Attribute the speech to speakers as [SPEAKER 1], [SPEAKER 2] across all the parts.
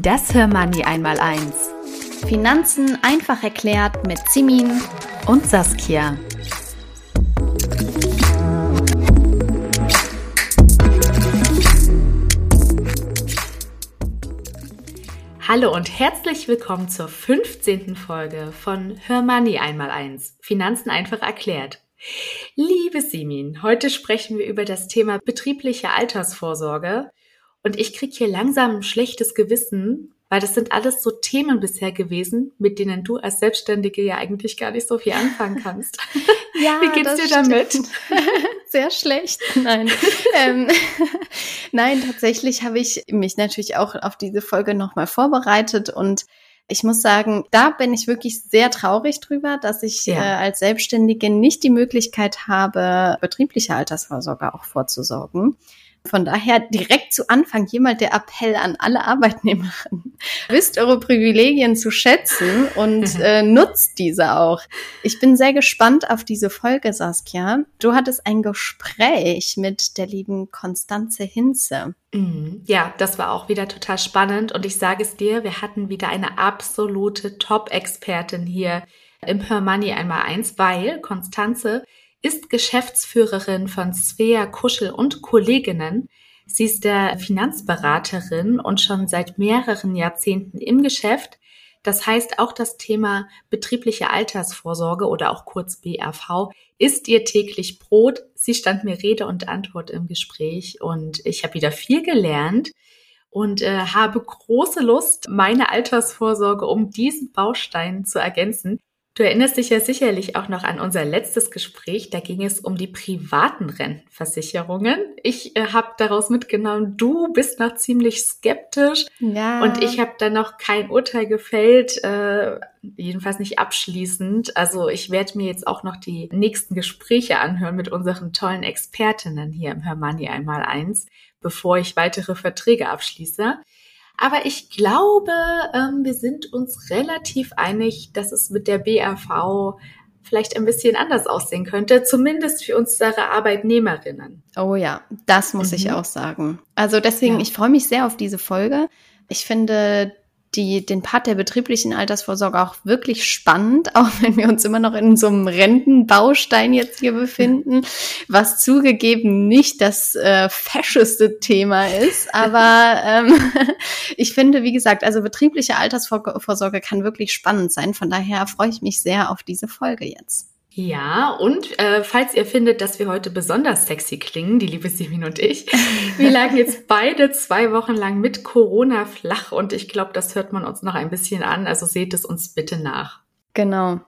[SPEAKER 1] Das Hörmoney einmal eins. Finanzen einfach erklärt mit Simin und Saskia. Hallo und herzlich willkommen zur 15. Folge von Hör Money einmal eins. Finanzen einfach erklärt. Liebe Simin, heute sprechen wir über das Thema betriebliche Altersvorsorge und ich kriege hier langsam ein schlechtes Gewissen, weil das sind alles so Themen bisher gewesen, mit denen du als Selbstständige ja eigentlich gar nicht so viel anfangen kannst.
[SPEAKER 2] Ja,
[SPEAKER 1] Wie geht's dir damit?
[SPEAKER 2] Sehr schlecht. Nein. ähm, Nein, tatsächlich habe ich mich natürlich auch auf diese Folge nochmal vorbereitet und ich muss sagen, da bin ich wirklich sehr traurig drüber, dass ich ja. äh, als Selbstständige nicht die Möglichkeit habe, betriebliche Altersvorsorge auch vorzusorgen. Von daher direkt zu Anfang jemand der Appell an alle Arbeitnehmerinnen. Wisst eure Privilegien zu schätzen und äh, nutzt diese auch. Ich bin sehr gespannt auf diese Folge, Saskia. Du hattest ein Gespräch mit der lieben Konstanze Hinze.
[SPEAKER 1] Mhm. Ja, das war auch wieder total spannend und ich sage es dir, wir hatten wieder eine absolute Top-Expertin hier im Hör Money einmal eins, weil Konstanze ist Geschäftsführerin von Svea Kuschel und Kolleginnen. Sie ist der Finanzberaterin und schon seit mehreren Jahrzehnten im Geschäft. Das heißt, auch das Thema betriebliche Altersvorsorge oder auch kurz BRV ist ihr täglich Brot. Sie stand mir Rede und Antwort im Gespräch und ich habe wieder viel gelernt und äh, habe große Lust, meine Altersvorsorge um diesen Baustein zu ergänzen. Du erinnerst dich ja sicherlich auch noch an unser letztes Gespräch. Da ging es um die privaten Rentenversicherungen. Ich äh, habe daraus mitgenommen, du bist noch ziemlich skeptisch. Ja. Und ich habe da noch kein Urteil gefällt, äh, jedenfalls nicht abschließend. Also ich werde mir jetzt auch noch die nächsten Gespräche anhören mit unseren tollen Expertinnen hier im Hörmani einmal eins, bevor ich weitere Verträge abschließe. Aber ich glaube, ähm, wir sind uns relativ einig, dass es mit der BRV vielleicht ein bisschen anders aussehen könnte, zumindest für unsere Arbeitnehmerinnen.
[SPEAKER 2] Oh ja, das muss mhm. ich auch sagen. Also deswegen, ja. ich freue mich sehr auf diese Folge. Ich finde, die, den Part der betrieblichen Altersvorsorge auch wirklich spannend, auch wenn wir uns immer noch in so einem Rentenbaustein jetzt hier befinden, was zugegeben nicht das äh, fescheste Thema ist. Aber ähm, ich finde, wie gesagt, also betriebliche Altersvorsorge kann wirklich spannend sein. Von daher freue ich mich sehr auf diese Folge jetzt.
[SPEAKER 1] Ja, und äh, falls ihr findet, dass wir heute besonders sexy klingen, die liebe Simin und ich, wir lagen jetzt beide zwei Wochen lang mit Corona flach und ich glaube, das hört man uns noch ein bisschen an, also seht es uns bitte nach.
[SPEAKER 2] Genau.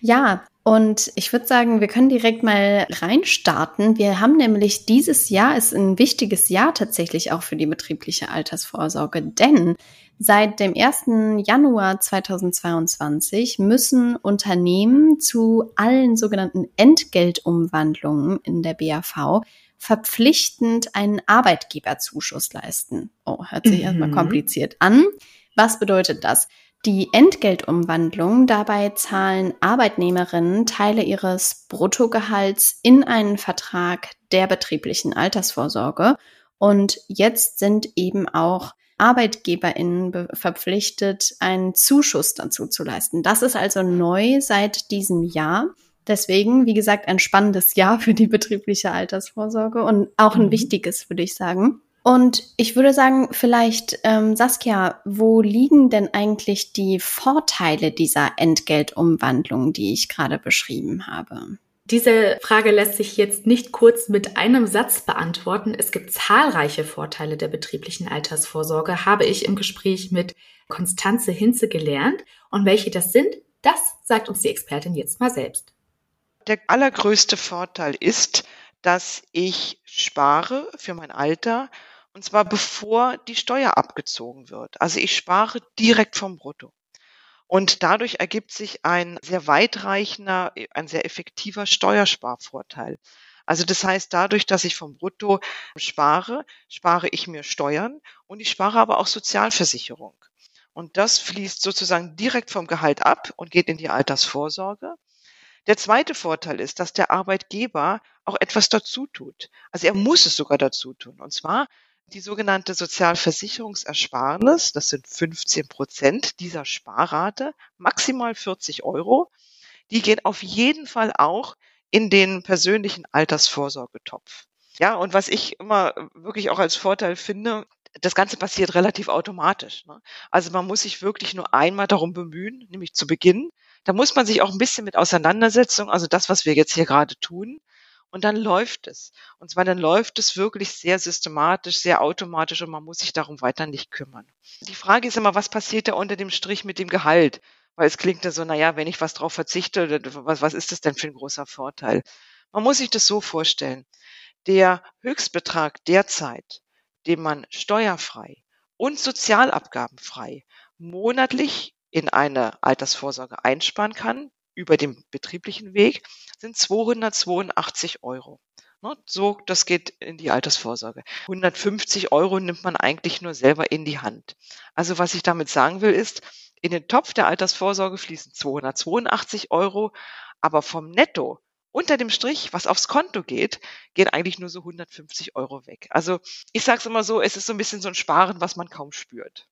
[SPEAKER 2] Ja, und ich würde sagen, wir können direkt mal reinstarten. Wir haben nämlich dieses Jahr ist ein wichtiges Jahr tatsächlich auch für die betriebliche Altersvorsorge, denn Seit dem 1. Januar 2022 müssen Unternehmen zu allen sogenannten Entgeltumwandlungen in der BAV verpflichtend einen Arbeitgeberzuschuss leisten. Oh, hört sich mhm. erstmal kompliziert an. Was bedeutet das? Die Entgeltumwandlung, dabei zahlen Arbeitnehmerinnen Teile ihres Bruttogehalts in einen Vertrag der betrieblichen Altersvorsorge. Und jetzt sind eben auch ArbeitgeberInnen verpflichtet, einen Zuschuss dazu zu leisten. Das ist also neu seit diesem Jahr. Deswegen, wie gesagt, ein spannendes Jahr für die betriebliche Altersvorsorge und auch ein mhm. wichtiges, würde ich sagen. Und ich würde sagen, vielleicht, ähm, Saskia, wo liegen denn eigentlich die Vorteile dieser Entgeltumwandlung, die ich gerade beschrieben habe?
[SPEAKER 1] Diese Frage lässt sich jetzt nicht kurz mit einem Satz beantworten. Es gibt zahlreiche Vorteile der betrieblichen Altersvorsorge, habe ich im Gespräch mit Konstanze Hinze gelernt. Und welche das sind, das sagt uns die Expertin jetzt mal selbst.
[SPEAKER 3] der allergrößte Vorteil ist, dass ich spare für mein Alter und zwar bevor die Steuer abgezogen wird. Also ich spare direkt vom Brutto. Und dadurch ergibt sich ein sehr weitreichender, ein sehr effektiver Steuersparvorteil. Also das heißt, dadurch, dass ich vom Brutto spare, spare ich mir Steuern und ich spare aber auch Sozialversicherung. Und das fließt sozusagen direkt vom Gehalt ab und geht in die Altersvorsorge. Der zweite Vorteil ist, dass der Arbeitgeber auch etwas dazu tut. Also er muss es sogar dazu tun. Und zwar die sogenannte Sozialversicherungsersparnis, das sind 15 Prozent dieser Sparrate, maximal 40 Euro, die gehen auf jeden Fall auch in den persönlichen Altersvorsorgetopf. Ja, und was ich immer wirklich auch als Vorteil finde, das Ganze passiert relativ automatisch. Ne? Also man muss sich wirklich nur einmal darum bemühen, nämlich zu Beginn. Da muss man sich auch ein bisschen mit Auseinandersetzung, also das, was wir jetzt hier gerade tun, und dann läuft es. Und zwar dann läuft es wirklich sehr systematisch, sehr automatisch und man muss sich darum weiter nicht kümmern. Die Frage ist immer, was passiert da unter dem Strich mit dem Gehalt? Weil es klingt ja so, naja, wenn ich was drauf verzichte, was, was ist das denn für ein großer Vorteil? Man muss sich das so vorstellen. Der Höchstbetrag derzeit, den man steuerfrei und sozialabgabenfrei monatlich in eine Altersvorsorge einsparen kann, über den betrieblichen Weg, sind 282 Euro. Ne, so, das geht in die Altersvorsorge. 150 Euro nimmt man eigentlich nur selber in die Hand. Also was ich damit sagen will, ist, in den Topf der Altersvorsorge fließen 282 Euro, aber vom Netto unter dem Strich, was aufs Konto geht, gehen eigentlich nur so 150 Euro weg. Also ich sage es immer so, es ist so ein bisschen so ein Sparen, was man kaum spürt.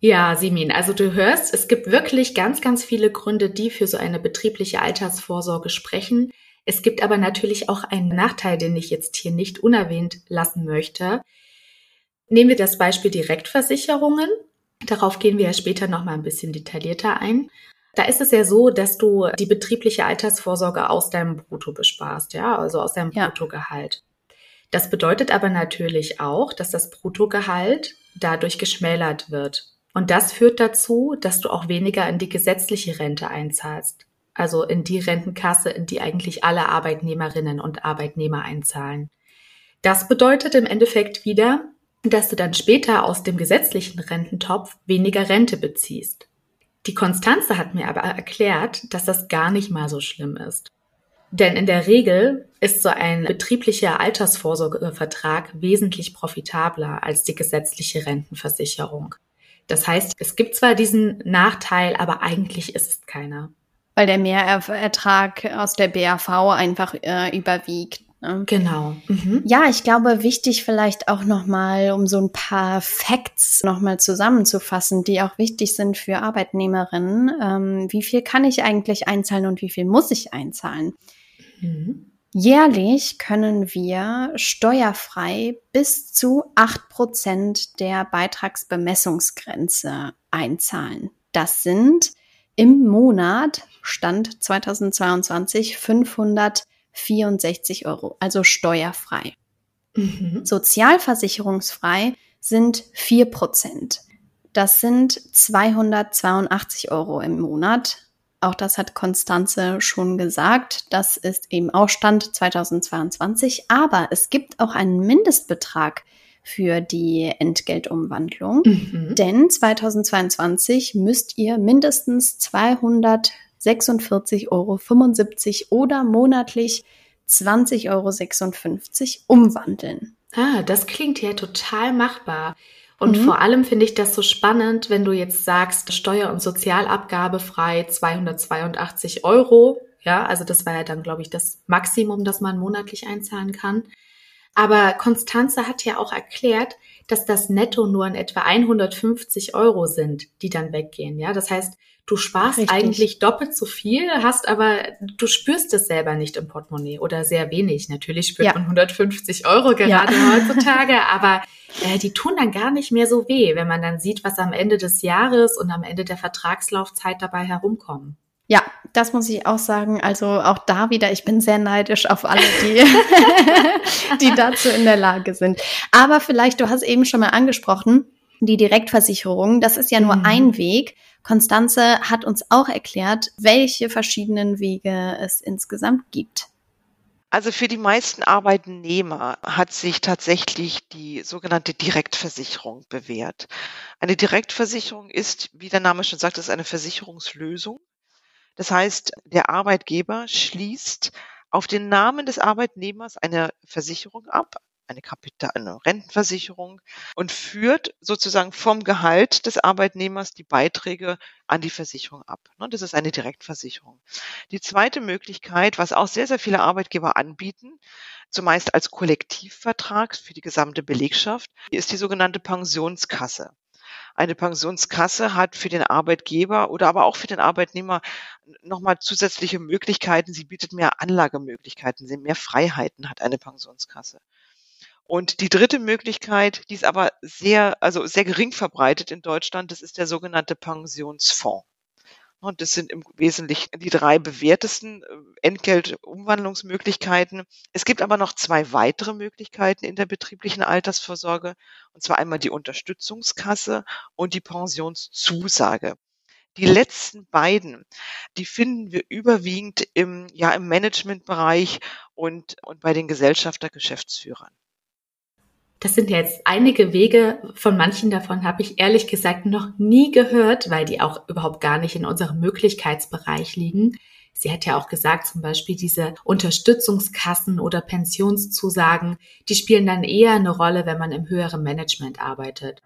[SPEAKER 1] Ja, Simin, also du hörst, es gibt wirklich ganz, ganz viele Gründe, die für so eine betriebliche Altersvorsorge sprechen. Es gibt aber natürlich auch einen Nachteil, den ich jetzt hier nicht unerwähnt lassen möchte. Nehmen wir das Beispiel Direktversicherungen. Darauf gehen wir ja später noch mal ein bisschen detaillierter ein. Da ist es ja so, dass du die betriebliche Altersvorsorge aus deinem Brutto besparst, ja, also aus deinem ja. Bruttogehalt. Das bedeutet aber natürlich auch, dass das Bruttogehalt dadurch geschmälert wird. Und das führt dazu, dass du auch weniger in die gesetzliche Rente einzahlst. Also in die Rentenkasse, in die eigentlich alle Arbeitnehmerinnen und Arbeitnehmer einzahlen. Das bedeutet im Endeffekt wieder, dass du dann später aus dem gesetzlichen Rententopf weniger Rente beziehst. Die Konstanze hat mir aber erklärt, dass das gar nicht mal so schlimm ist. Denn in der Regel ist so ein betrieblicher Altersvorsorgevertrag wesentlich profitabler als die gesetzliche Rentenversicherung. Das heißt, es gibt zwar diesen Nachteil, aber eigentlich ist es keiner.
[SPEAKER 2] Weil der Mehrertrag aus der BAV einfach äh, überwiegt.
[SPEAKER 1] Ne? Genau.
[SPEAKER 2] Mhm. Ja, ich glaube, wichtig vielleicht auch nochmal, um so ein paar Facts nochmal zusammenzufassen, die auch wichtig sind für Arbeitnehmerinnen. Ähm, wie viel kann ich eigentlich einzahlen und wie viel muss ich einzahlen? Mhm. Jährlich können wir steuerfrei bis zu acht Prozent der Beitragsbemessungsgrenze einzahlen. Das sind im Monat, Stand 2022, 564 Euro, also steuerfrei. Mhm. Sozialversicherungsfrei sind vier Prozent. Das sind 282 Euro im Monat auch das hat Konstanze schon gesagt. Das ist eben auch Stand 2022. Aber es gibt auch einen Mindestbetrag für die Entgeltumwandlung. Mhm. Denn 2022 müsst ihr mindestens 246,75 Euro oder monatlich 20,56 Euro umwandeln.
[SPEAKER 1] Ah, das klingt ja total machbar. Und mhm. vor allem finde ich das so spannend, wenn du jetzt sagst, Steuer- und Sozialabgabe frei 282 Euro. Ja, also das war ja dann, glaube ich, das Maximum, das man monatlich einzahlen kann. Aber Konstanze hat ja auch erklärt, dass das Netto nur in etwa 150 Euro sind, die dann weggehen. Ja, das heißt, du sparst Richtig. eigentlich doppelt so viel, hast aber, du spürst es selber nicht im Portemonnaie oder sehr wenig. Natürlich spürt ja. man 150 Euro gerade ja. heutzutage, aber äh, die tun dann gar nicht mehr so weh, wenn man dann sieht, was am Ende des Jahres und am Ende der Vertragslaufzeit dabei herumkommen.
[SPEAKER 2] Ja, das muss ich auch sagen. Also auch da wieder, ich bin sehr neidisch auf alle, die, die dazu in der Lage sind. Aber vielleicht, du hast eben schon mal angesprochen, die Direktversicherung, das ist ja nur mhm. ein Weg. Konstanze hat uns auch erklärt, welche verschiedenen Wege es insgesamt gibt.
[SPEAKER 3] Also für die meisten Arbeitnehmer hat sich tatsächlich die sogenannte Direktversicherung bewährt. Eine Direktversicherung ist, wie der Name schon sagt, ist eine Versicherungslösung. Das heißt, der Arbeitgeber schließt auf den Namen des Arbeitnehmers eine Versicherung ab, eine Kapital, eine Rentenversicherung und führt sozusagen vom Gehalt des Arbeitnehmers die Beiträge an die Versicherung ab. Ne, das ist eine Direktversicherung. Die zweite Möglichkeit, was auch sehr, sehr viele Arbeitgeber anbieten, zumeist als Kollektivvertrag für die gesamte Belegschaft, ist die sogenannte Pensionskasse. Eine Pensionskasse hat für den Arbeitgeber oder aber auch für den Arbeitnehmer nochmal zusätzliche Möglichkeiten. Sie bietet mehr Anlagemöglichkeiten, mehr Freiheiten hat eine Pensionskasse. Und die dritte Möglichkeit, die ist aber sehr, also sehr gering verbreitet in Deutschland, das ist der sogenannte Pensionsfonds. Und das sind im Wesentlichen die drei bewährtesten äh, Entgeltumwandlungsmöglichkeiten. Es gibt aber noch zwei weitere Möglichkeiten in der betrieblichen Altersvorsorge, und zwar einmal die Unterstützungskasse und die Pensionszusage. Die letzten beiden, die finden wir überwiegend im, ja, im Managementbereich und, und bei den Gesellschafter-Geschäftsführern.
[SPEAKER 1] Das sind jetzt einige Wege. Von manchen davon habe ich ehrlich gesagt noch nie gehört, weil die auch überhaupt gar nicht in unserem Möglichkeitsbereich liegen. Sie hat ja auch gesagt, zum Beispiel diese Unterstützungskassen oder Pensionszusagen, die spielen dann eher eine Rolle, wenn man im höheren Management arbeitet.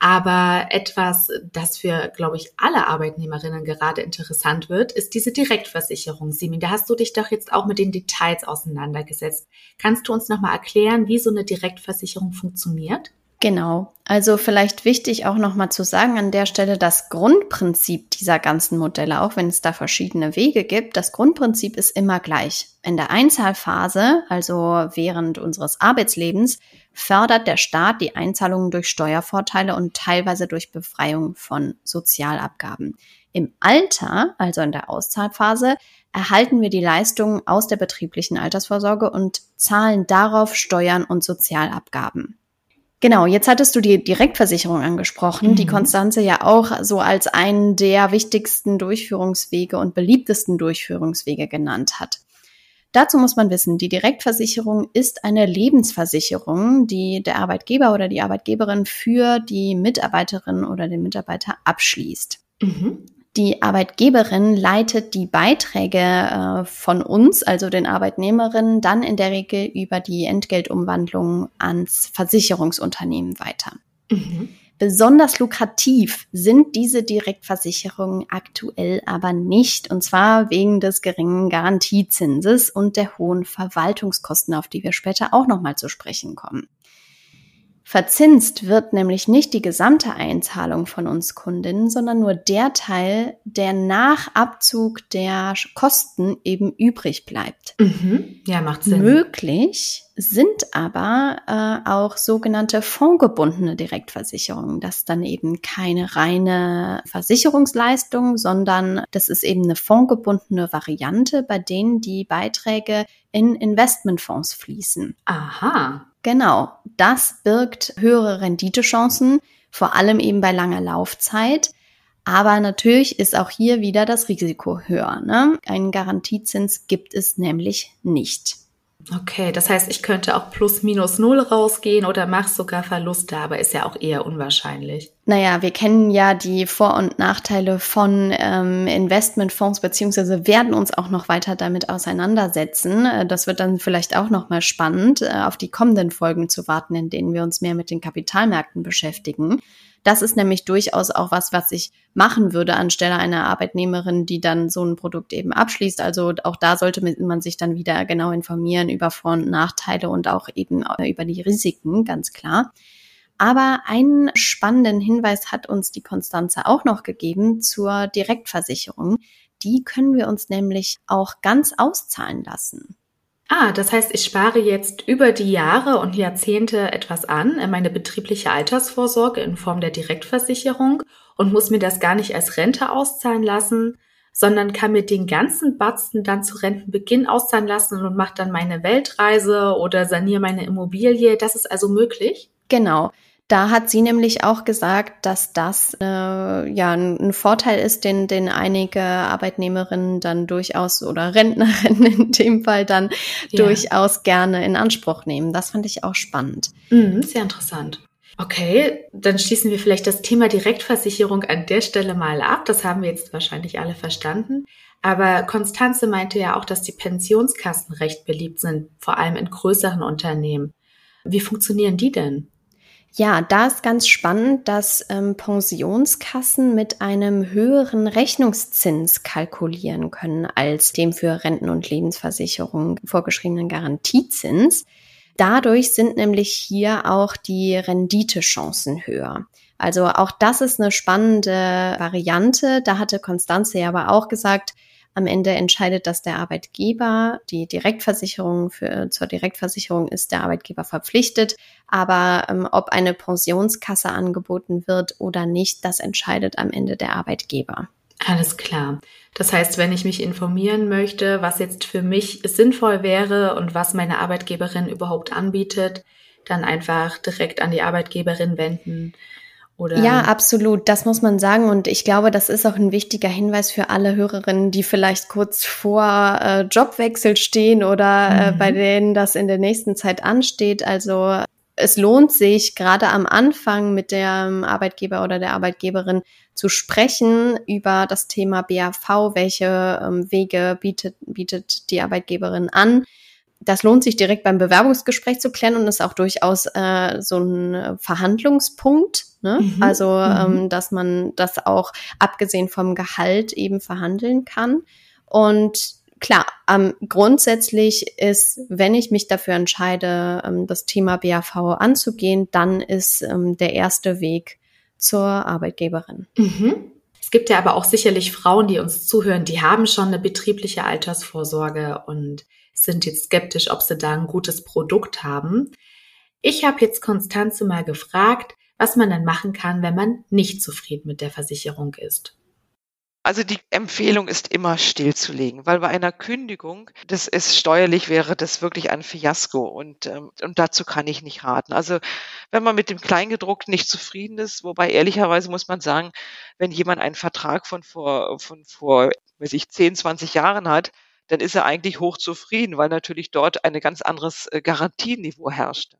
[SPEAKER 1] Aber etwas, das für, glaube ich, alle Arbeitnehmerinnen gerade interessant wird, ist diese Direktversicherung. Simin, da hast du dich doch jetzt auch mit den Details auseinandergesetzt. Kannst du uns nochmal erklären, wie so eine Direktversicherung funktioniert?
[SPEAKER 2] Genau. Also vielleicht wichtig auch nochmal zu sagen an der Stelle, das Grundprinzip dieser ganzen Modelle, auch wenn es da verschiedene Wege gibt, das Grundprinzip ist immer gleich. In der Einzahlphase, also während unseres Arbeitslebens, fördert der Staat die Einzahlungen durch Steuervorteile und teilweise durch Befreiung von Sozialabgaben. Im Alter, also in der Auszahlphase, erhalten wir die Leistungen aus der betrieblichen Altersvorsorge und zahlen darauf Steuern und Sozialabgaben. Genau, jetzt hattest du die Direktversicherung angesprochen, mhm. die Konstanze ja auch so als einen der wichtigsten Durchführungswege und beliebtesten Durchführungswege genannt hat. Dazu muss man wissen, die Direktversicherung ist eine Lebensversicherung, die der Arbeitgeber oder die Arbeitgeberin für die Mitarbeiterin oder den Mitarbeiter abschließt. Mhm. Die Arbeitgeberin leitet die Beiträge äh, von uns, also den Arbeitnehmerinnen, dann in der Regel über die Entgeltumwandlung ans Versicherungsunternehmen weiter. Mhm. Besonders lukrativ sind diese Direktversicherungen aktuell aber nicht, und zwar wegen des geringen Garantiezinses und der hohen Verwaltungskosten, auf die wir später auch nochmal zu sprechen kommen. Verzinst wird nämlich nicht die gesamte Einzahlung von uns Kundinnen, sondern nur der Teil, der nach Abzug der Kosten eben übrig bleibt.
[SPEAKER 1] Mhm. Ja, macht Sinn.
[SPEAKER 2] Möglich sind aber äh, auch sogenannte fondgebundene Direktversicherungen. Das ist dann eben keine reine Versicherungsleistung, sondern das ist eben eine fondgebundene Variante, bei denen die Beiträge in Investmentfonds fließen.
[SPEAKER 1] Aha.
[SPEAKER 2] Genau, das birgt höhere Renditechancen, vor allem eben bei langer Laufzeit. Aber natürlich ist auch hier wieder das Risiko höher. Ne? Einen Garantiezins gibt es nämlich nicht.
[SPEAKER 1] Okay, das heißt, ich könnte auch plus minus null rausgehen oder mache sogar Verluste, aber ist ja auch eher unwahrscheinlich.
[SPEAKER 2] Naja, wir kennen ja die Vor- und Nachteile von ähm, Investmentfonds, beziehungsweise werden uns auch noch weiter damit auseinandersetzen. Äh, das wird dann vielleicht auch nochmal spannend, äh, auf die kommenden Folgen zu warten, in denen wir uns mehr mit den Kapitalmärkten beschäftigen. Das ist nämlich durchaus auch was, was ich machen würde anstelle einer Arbeitnehmerin, die dann so ein Produkt eben abschließt. Also auch da sollte man sich dann wieder genau informieren über Vor- und Nachteile und auch eben über die Risiken, ganz klar. Aber einen spannenden Hinweis hat uns die Konstanze auch noch gegeben zur Direktversicherung. Die können wir uns nämlich auch ganz auszahlen lassen.
[SPEAKER 1] Ah, das heißt, ich spare jetzt über die Jahre und Jahrzehnte etwas an in meine betriebliche Altersvorsorge in Form der Direktversicherung und muss mir das gar nicht als Rente auszahlen lassen, sondern kann mir den ganzen Batzen dann zu Rentenbeginn auszahlen lassen und mache dann meine Weltreise oder saniere meine Immobilie. Das ist also möglich?
[SPEAKER 2] Genau. Da hat sie nämlich auch gesagt, dass das äh, ja ein Vorteil ist, den, den einige Arbeitnehmerinnen dann durchaus oder Rentnerinnen in dem Fall dann ja. durchaus gerne in Anspruch nehmen. Das fand ich auch spannend.
[SPEAKER 1] Mhm, sehr interessant. Okay, dann schließen wir vielleicht das Thema Direktversicherung an der Stelle mal ab. Das haben wir jetzt wahrscheinlich alle verstanden. Aber Konstanze meinte ja auch, dass die Pensionskassen recht beliebt sind, vor allem in größeren Unternehmen. Wie funktionieren die denn?
[SPEAKER 2] Ja, da ist ganz spannend, dass ähm, Pensionskassen mit einem höheren Rechnungszins kalkulieren können als dem für Renten- und Lebensversicherungen vorgeschriebenen Garantiezins. Dadurch sind nämlich hier auch die Renditechancen höher. Also auch das ist eine spannende Variante. Da hatte Konstanze ja aber auch gesagt, am Ende entscheidet das der Arbeitgeber. Die Direktversicherung für, zur Direktversicherung ist der Arbeitgeber verpflichtet. Aber ähm, ob eine Pensionskasse angeboten wird oder nicht, das entscheidet am Ende der Arbeitgeber.
[SPEAKER 1] Alles klar. Das heißt, wenn ich mich informieren möchte, was jetzt für mich sinnvoll wäre und was meine Arbeitgeberin überhaupt anbietet, dann einfach direkt an die Arbeitgeberin wenden oder?
[SPEAKER 2] Ja, absolut. Das muss man sagen. Und ich glaube, das ist auch ein wichtiger Hinweis für alle Hörerinnen, die vielleicht kurz vor äh, Jobwechsel stehen oder äh, mhm. bei denen das in der nächsten Zeit ansteht. Also es lohnt sich gerade am Anfang mit dem Arbeitgeber oder der Arbeitgeberin zu sprechen über das Thema BAV, welche ähm, Wege bietet, bietet die Arbeitgeberin an das lohnt sich direkt beim Bewerbungsgespräch zu klären und ist auch durchaus äh, so ein Verhandlungspunkt. Ne? Mhm. Also, mhm. ähm, dass man das auch abgesehen vom Gehalt eben verhandeln kann. Und klar, ähm, grundsätzlich ist, wenn ich mich dafür entscheide, ähm, das Thema BAV anzugehen, dann ist ähm, der erste Weg zur Arbeitgeberin.
[SPEAKER 1] Mhm. Es gibt ja aber auch sicherlich Frauen, die uns zuhören, die haben schon eine betriebliche Altersvorsorge und sind jetzt skeptisch, ob sie da ein gutes Produkt haben. Ich habe jetzt Konstanze mal gefragt, was man dann machen kann, wenn man nicht zufrieden mit der Versicherung ist.
[SPEAKER 3] Also die Empfehlung ist immer stillzulegen, weil bei einer Kündigung, das ist steuerlich, wäre das wirklich ein Fiasko und, ähm, und dazu kann ich nicht raten. Also wenn man mit dem Kleingedruckten nicht zufrieden ist, wobei ehrlicherweise muss man sagen, wenn jemand einen Vertrag von vor, von vor, weiß ich, 10, 20 Jahren hat, dann ist er eigentlich hochzufrieden, weil natürlich dort ein ganz anderes äh, Garantieniveau herrscht.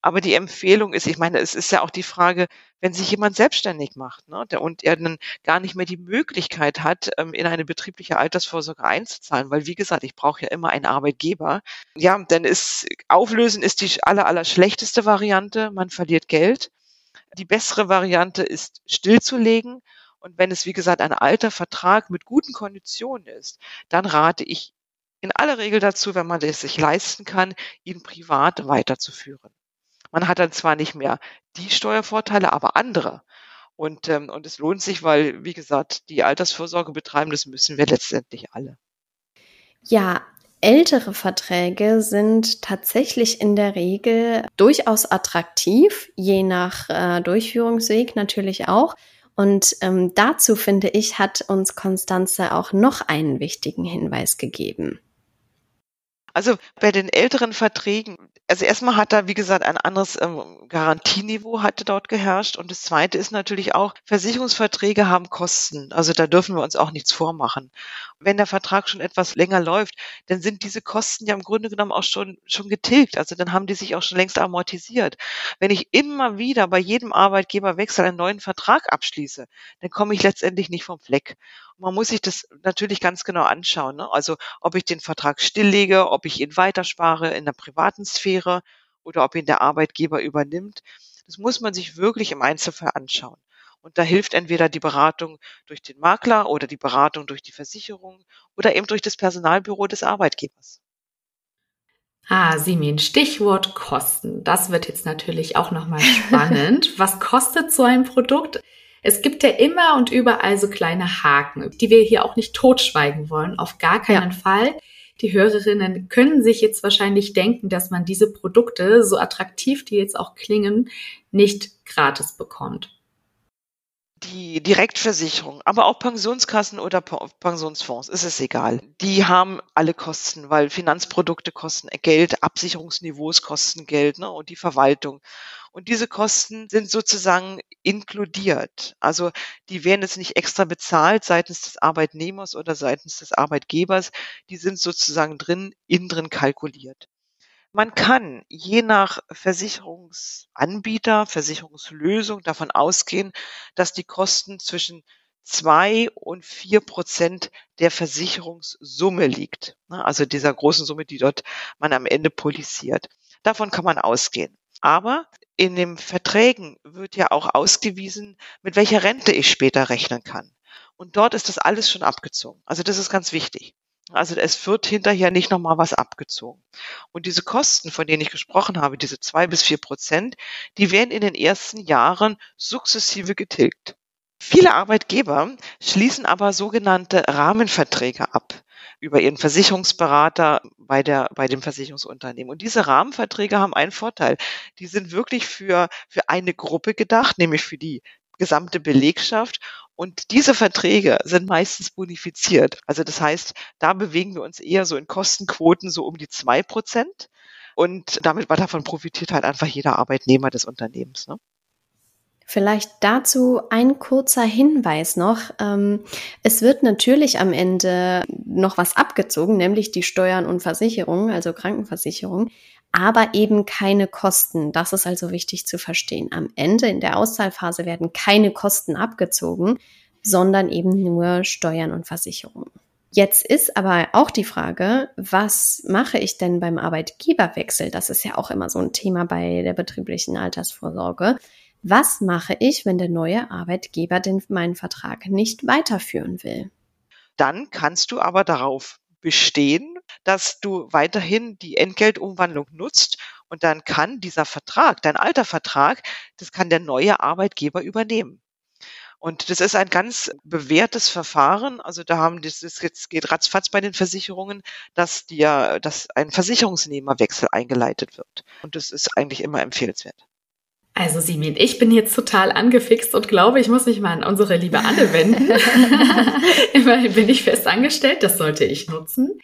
[SPEAKER 3] Aber die Empfehlung ist, ich meine, es ist ja auch die Frage, wenn sich jemand selbstständig macht ne, und er dann gar nicht mehr die Möglichkeit hat, ähm, in eine betriebliche Altersvorsorge einzuzahlen, weil wie gesagt, ich brauche ja immer einen Arbeitgeber. Ja, dann ist auflösen ist die aller, aller schlechteste Variante. Man verliert Geld. Die bessere Variante ist stillzulegen und wenn es, wie gesagt, ein alter Vertrag mit guten Konditionen ist, dann rate ich in aller Regel dazu, wenn man es sich leisten kann, ihn privat weiterzuführen. Man hat dann zwar nicht mehr die Steuervorteile, aber andere. Und, ähm, und es lohnt sich, weil, wie gesagt, die Altersvorsorge betreiben, das müssen wir letztendlich alle.
[SPEAKER 2] Ja, ältere Verträge sind tatsächlich in der Regel durchaus attraktiv, je nach äh, Durchführungsweg natürlich auch. Und ähm, dazu, finde ich, hat uns Konstanze auch noch einen wichtigen Hinweis gegeben.
[SPEAKER 3] Also bei den älteren Verträgen, also erstmal hat da, wie gesagt, ein anderes ähm, Garantieniveau hatte dort geherrscht. Und das zweite ist natürlich auch, Versicherungsverträge haben Kosten. Also da dürfen wir uns auch nichts vormachen. Wenn der Vertrag schon etwas länger läuft, dann sind diese Kosten ja im Grunde genommen auch schon, schon getilgt. Also dann haben die sich auch schon längst amortisiert. Wenn ich immer wieder bei jedem Arbeitgeberwechsel einen neuen Vertrag abschließe, dann komme ich letztendlich nicht vom Fleck. Man muss sich das natürlich ganz genau anschauen. Ne? Also ob ich den Vertrag stilllege, ob ich ihn weiterspare in der privaten Sphäre oder ob ihn der Arbeitgeber übernimmt. Das muss man sich wirklich im Einzelfall anschauen. Und da hilft entweder die Beratung durch den Makler oder die Beratung durch die Versicherung oder eben durch das Personalbüro des Arbeitgebers.
[SPEAKER 1] Ah, Simin, Stichwort Kosten. Das wird jetzt natürlich auch nochmal spannend. Was kostet so ein Produkt? Es gibt ja immer und überall so kleine Haken, die wir hier auch nicht totschweigen wollen. Auf gar keinen ja. Fall die Hörerinnen können sich jetzt wahrscheinlich denken, dass man diese Produkte, so attraktiv die jetzt auch klingen, nicht gratis bekommt.
[SPEAKER 3] Die Direktversicherung, aber auch Pensionskassen oder Pensionsfonds, ist es egal. Die haben alle Kosten, weil Finanzprodukte kosten Geld, Absicherungsniveaus kosten Geld ne, und die Verwaltung. Und diese Kosten sind sozusagen inkludiert. Also die werden jetzt nicht extra bezahlt seitens des Arbeitnehmers oder seitens des Arbeitgebers. Die sind sozusagen drin, innen drin kalkuliert. Man kann je nach Versicherungsanbieter, Versicherungslösung davon ausgehen, dass die Kosten zwischen zwei und vier Prozent der Versicherungssumme liegt. Ne, also dieser großen Summe, die dort man am Ende polisiert. Davon kann man ausgehen. Aber in den Verträgen wird ja auch ausgewiesen, mit welcher Rente ich später rechnen kann. Und dort ist das alles schon abgezogen. Also das ist ganz wichtig. Also es wird hinterher nicht nochmal was abgezogen. Und diese Kosten, von denen ich gesprochen habe, diese zwei bis vier Prozent, die werden in den ersten Jahren sukzessive getilgt. Viele Arbeitgeber schließen aber sogenannte Rahmenverträge ab über ihren Versicherungsberater bei der, bei dem Versicherungsunternehmen. Und diese Rahmenverträge haben einen Vorteil. Die sind wirklich für, für eine Gruppe gedacht, nämlich für die gesamte Belegschaft. Und diese Verträge sind meistens bonifiziert. Also das heißt, da bewegen wir uns eher so in Kostenquoten so um die zwei Prozent. Und damit davon profitiert halt einfach jeder Arbeitnehmer des Unternehmens. Ne?
[SPEAKER 2] Vielleicht dazu ein kurzer Hinweis noch. Ähm, es wird natürlich am Ende noch was abgezogen, nämlich die Steuern und Versicherungen, also Krankenversicherung aber eben keine Kosten. Das ist also wichtig zu verstehen. Am Ende in der Auszahlphase werden keine Kosten abgezogen, sondern eben nur Steuern und Versicherungen. Jetzt ist aber auch die Frage, was mache ich denn beim Arbeitgeberwechsel? Das ist ja auch immer so ein Thema bei der betrieblichen Altersvorsorge. Was mache ich, wenn der neue Arbeitgeber denn meinen Vertrag nicht weiterführen will?
[SPEAKER 3] Dann kannst du aber darauf bestehen, dass du weiterhin die Entgeltumwandlung nutzt und dann kann dieser Vertrag, dein alter Vertrag, das kann der neue Arbeitgeber übernehmen. Und das ist ein ganz bewährtes Verfahren. Also da haben das, das jetzt geht ratzfatz bei den Versicherungen, dass dir, dass ein Versicherungsnehmerwechsel eingeleitet wird. Und das ist eigentlich immer empfehlenswert.
[SPEAKER 1] Also Simin, ich bin jetzt total angefixt und glaube, ich muss mich mal an unsere liebe Anne wenden. Immerhin bin ich fest angestellt, das sollte ich nutzen.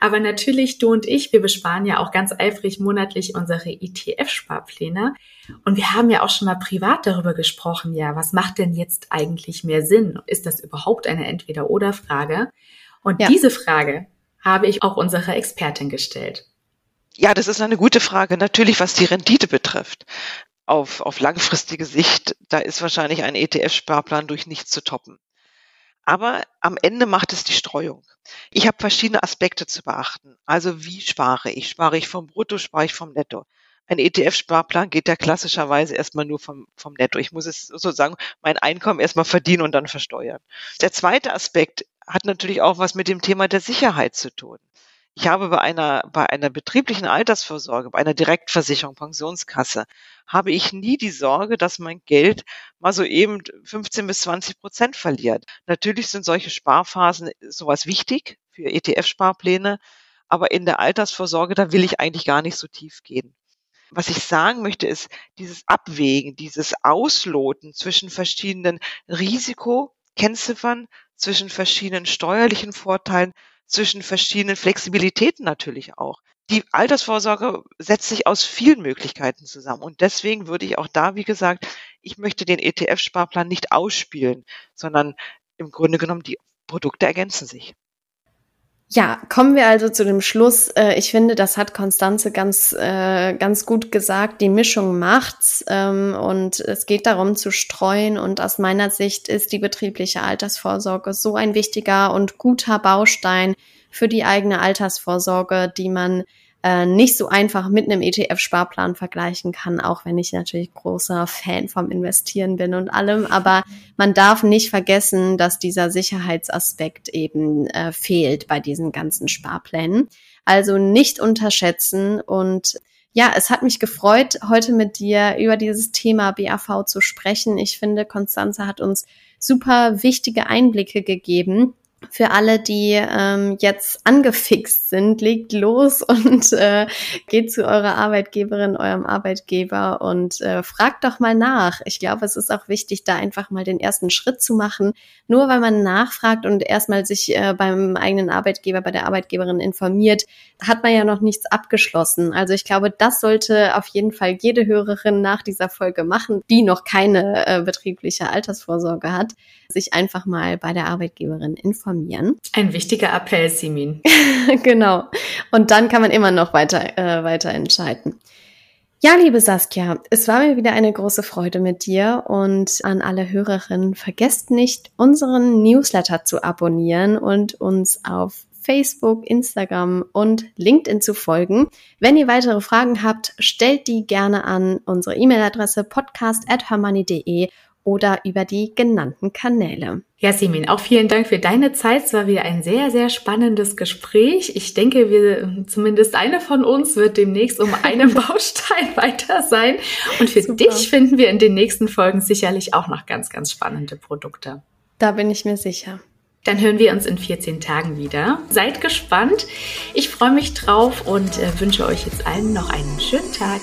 [SPEAKER 1] Aber natürlich, du und ich, wir besparen ja auch ganz eifrig monatlich unsere ETF-Sparpläne. Und wir haben ja auch schon mal privat darüber gesprochen, ja, was macht denn jetzt eigentlich mehr Sinn? Ist das überhaupt eine Entweder-Oder-Frage? Und ja. diese Frage habe ich auch unserer Expertin gestellt.
[SPEAKER 3] Ja, das ist eine gute Frage. Natürlich, was die Rendite betrifft auf, auf langfristige Sicht, da ist wahrscheinlich ein ETF-Sparplan durch nichts zu toppen. Aber am Ende macht es die Streuung. Ich habe verschiedene Aspekte zu beachten. Also wie spare ich? Spare ich vom Brutto, spare ich vom Netto? Ein ETF-Sparplan geht ja klassischerweise erstmal nur vom, vom Netto. Ich muss es sozusagen mein Einkommen erstmal verdienen und dann versteuern. Der zweite Aspekt hat natürlich auch was mit dem Thema der Sicherheit zu tun. Ich habe bei einer, bei einer betrieblichen Altersvorsorge, bei einer Direktversicherung, Pensionskasse, habe ich nie die Sorge, dass mein Geld mal so eben 15 bis 20 Prozent verliert. Natürlich sind solche Sparphasen sowas wichtig für ETF-Sparpläne, aber in der Altersvorsorge, da will ich eigentlich gar nicht so tief gehen. Was ich sagen möchte, ist dieses Abwägen, dieses Ausloten zwischen verschiedenen Risikokennziffern, zwischen verschiedenen steuerlichen Vorteilen, zwischen verschiedenen Flexibilitäten natürlich auch. Die Altersvorsorge setzt sich aus vielen Möglichkeiten zusammen. Und deswegen würde ich auch da, wie gesagt, ich möchte den ETF-Sparplan nicht ausspielen, sondern im Grunde genommen die Produkte ergänzen sich.
[SPEAKER 2] Ja, kommen wir also zu dem Schluss. Äh, ich finde, das hat Konstanze ganz, äh, ganz gut gesagt. Die Mischung macht's ähm, und es geht darum zu streuen. Und aus meiner Sicht ist die betriebliche Altersvorsorge so ein wichtiger und guter Baustein für die eigene Altersvorsorge, die man äh, nicht so einfach mit einem ETF-Sparplan vergleichen kann, auch wenn ich natürlich großer Fan vom Investieren bin und allem. Aber man darf nicht vergessen, dass dieser Sicherheitsaspekt eben äh, fehlt bei diesen ganzen Sparplänen. Also nicht unterschätzen und ja, es hat mich gefreut, heute mit dir über dieses Thema BAV zu sprechen. Ich finde, Konstanze hat uns super wichtige Einblicke gegeben für alle, die ähm, jetzt angefixt sind, legt los und äh, geht zu eurer Arbeitgeberin, eurem Arbeitgeber und äh, fragt doch mal nach. Ich glaube, es ist auch wichtig, da einfach mal den ersten Schritt zu machen. Nur weil man nachfragt und erstmal sich äh, beim eigenen Arbeitgeber, bei der Arbeitgeberin informiert, hat man ja noch nichts abgeschlossen. Also ich glaube, das sollte auf jeden Fall jede Hörerin nach dieser Folge machen, die noch keine äh, betriebliche Altersvorsorge hat, sich einfach mal bei der Arbeitgeberin informieren.
[SPEAKER 1] Ein wichtiger Appell, Simin.
[SPEAKER 2] genau. Und dann kann man immer noch weiter, äh, weiter entscheiden. Ja, liebe Saskia, es war mir wieder eine große Freude mit dir und an alle Hörerinnen, vergesst nicht, unseren Newsletter zu abonnieren und uns auf Facebook, Instagram und LinkedIn zu folgen. Wenn ihr weitere Fragen habt, stellt die gerne an unsere E-Mail-Adresse podcast@hermoney.de oder über die genannten Kanäle.
[SPEAKER 1] Ja, Simin, auch vielen Dank für deine Zeit. Es war wieder ein sehr, sehr spannendes Gespräch. Ich denke, wir, zumindest eine von uns wird demnächst um einen Baustein weiter sein. Und für Super. dich finden wir in den nächsten Folgen sicherlich auch noch ganz, ganz spannende Produkte.
[SPEAKER 2] Da bin ich mir sicher.
[SPEAKER 1] Dann hören wir uns in 14 Tagen wieder. Seid gespannt. Ich freue mich drauf und äh, wünsche euch jetzt allen noch einen schönen Tag.